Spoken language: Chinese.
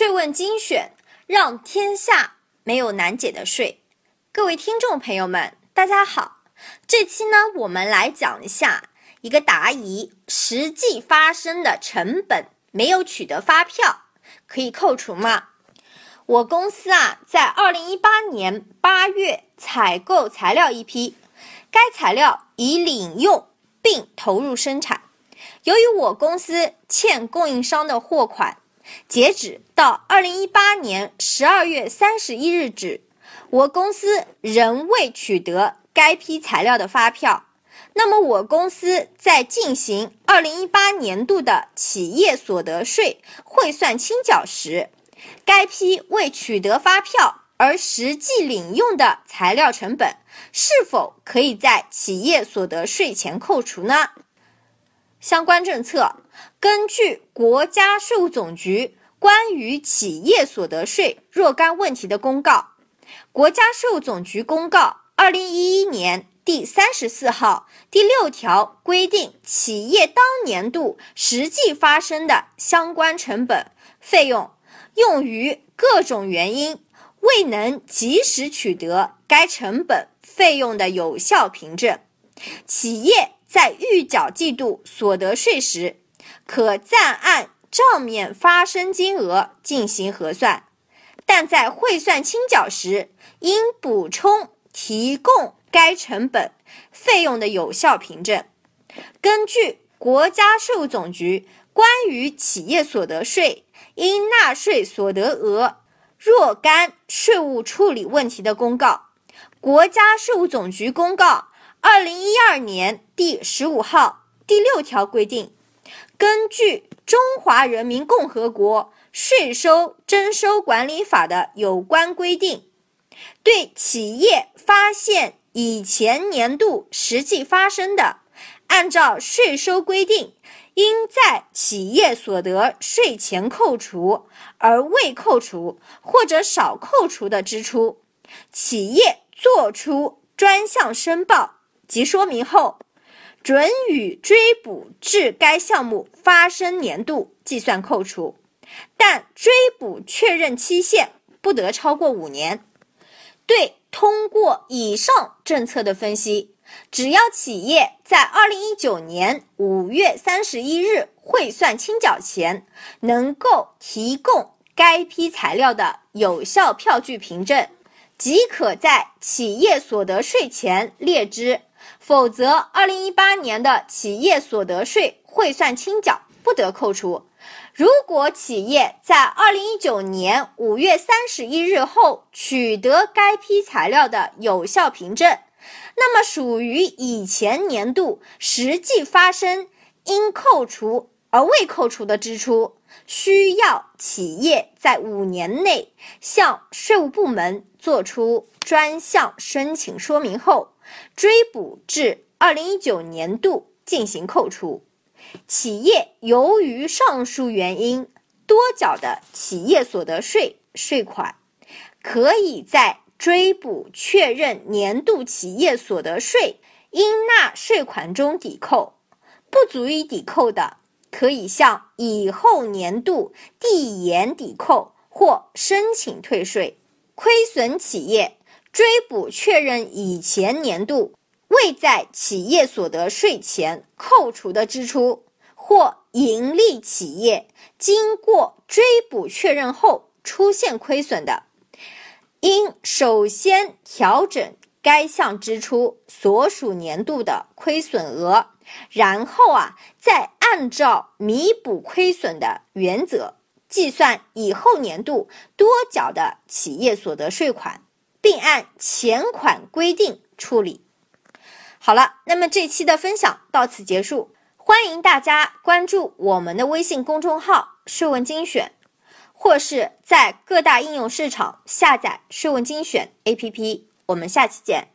税问精选，让天下没有难解的税。各位听众朋友们，大家好。这期呢，我们来讲一下一个答疑：实际发生的成本没有取得发票，可以扣除吗？我公司啊，在二零一八年八月采购材料一批，该材料已领用并投入生产。由于我公司欠供应商的货款，截止到二零一八年十二月三十一日止，我公司仍未取得该批材料的发票。那么，我公司在进行二零一八年度的企业所得税汇算清缴时，该批未取得发票而实际领用的材料成本，是否可以在企业所得税前扣除呢？相关政策，根据国家税务总局关于企业所得税若干问题的公告，国家税务总局公告二零一一年第三十四号第六条规定，企业当年度实际发生的相关成本费用，用于各种原因未能及时取得该成本费用的有效凭证，企业。在预缴季度所得税时，可暂按账面发生金额进行核算，但在汇算清缴时，应补充提供该成本费用的有效凭证。根据国家税务总局关于企业所得税应纳税所得额若干税务处理问题的公告，国家税务总局公告。二零一二年第十五号第六条规定，根据《中华人民共和国税收征收管理法》的有关规定，对企业发现以前年度实际发生的，按照税收规定应在企业所得税前扣除而未扣除或者少扣除的支出，企业作出专项申报。及说明后，准予追补至该项目发生年度计算扣除，但追补确认期限不得超过五年。对通过以上政策的分析，只要企业在二零一九年五月三十一日汇算清缴前能够提供该批材料的有效票据凭证，即可在企业所得税前列支。否则，二零一八年的企业所得税汇算清缴不得扣除。如果企业在二零一九年五月三十一日后取得该批材料的有效凭证，那么属于以前年度实际发生应扣除而未扣除的支出，需要企业在五年内向税务部门作出专项申请说明后。追补至二零一九年度进行扣除，企业由于上述原因多缴的企业所得税税款，可以在追补确认年度企业所得税应纳税款中抵扣，不足以抵扣的，可以向以后年度递延抵扣或申请退税。亏损企业。追补确认以前年度未在企业所得税前扣除的支出，或盈利企业经过追补确认后出现亏损的，应首先调整该项支出所属年度的亏损额，然后啊，再按照弥补亏损的原则计算以后年度多缴的企业所得税款。并按前款规定处理。好了，那么这期的分享到此结束，欢迎大家关注我们的微信公众号“税问精选”，或是在各大应用市场下载“税问精选 ”APP。我们下期见。